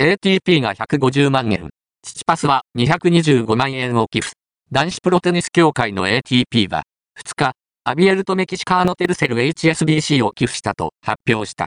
ATP が150万円。チチパスは225万円を寄付。男子プロテニス協会の ATP は、2日、アビエルとメキシカーノテルセル HSBC を寄付したと発表した。